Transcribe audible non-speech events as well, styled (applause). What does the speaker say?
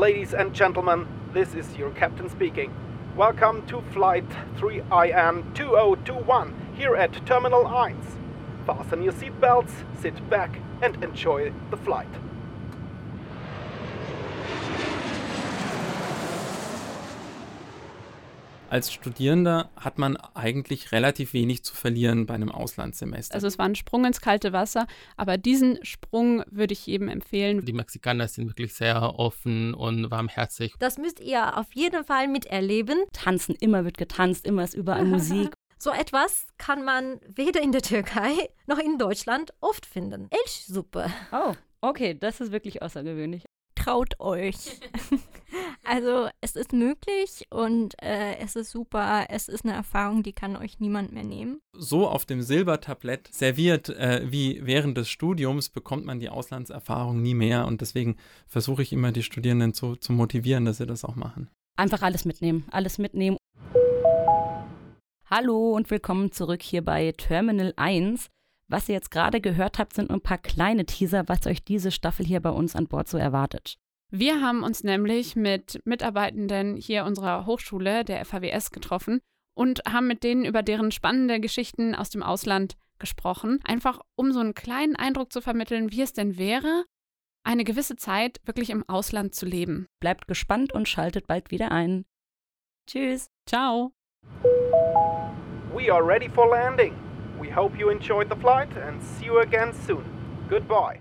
Ladies and gentlemen, this is your captain speaking. Welcome to Flight 3IN 2021 here at Terminal 1. Fasten your seatbelts, sit back, and enjoy the flight. Als Studierender hat man eigentlich relativ wenig zu verlieren bei einem Auslandssemester. Also es war ein Sprung ins kalte Wasser, aber diesen Sprung würde ich jedem empfehlen. Die Mexikaner sind wirklich sehr offen und warmherzig. Das müsst ihr auf jeden Fall miterleben. Tanzen, immer wird getanzt, immer ist überall (laughs) Musik. So etwas kann man weder in der Türkei noch in Deutschland oft finden. Elchsuppe. Oh, okay, das ist wirklich außergewöhnlich traut euch. (laughs) also es ist möglich und äh, es ist super. Es ist eine Erfahrung, die kann euch niemand mehr nehmen. So auf dem Silbertablett serviert äh, wie während des Studiums bekommt man die Auslandserfahrung nie mehr und deswegen versuche ich immer die Studierenden zu, zu motivieren, dass sie das auch machen. Einfach alles mitnehmen, alles mitnehmen. Hallo und willkommen zurück hier bei Terminal 1. Was ihr jetzt gerade gehört habt, sind nur ein paar kleine Teaser, was euch diese Staffel hier bei uns an Bord so erwartet. Wir haben uns nämlich mit Mitarbeitenden hier unserer Hochschule, der FHWS, getroffen und haben mit denen über deren spannende Geschichten aus dem Ausland gesprochen, einfach um so einen kleinen Eindruck zu vermitteln, wie es denn wäre, eine gewisse Zeit wirklich im Ausland zu leben. Bleibt gespannt und schaltet bald wieder ein. Tschüss. Ciao. We are ready for landing. We hope you enjoyed the flight and see you again soon. Goodbye.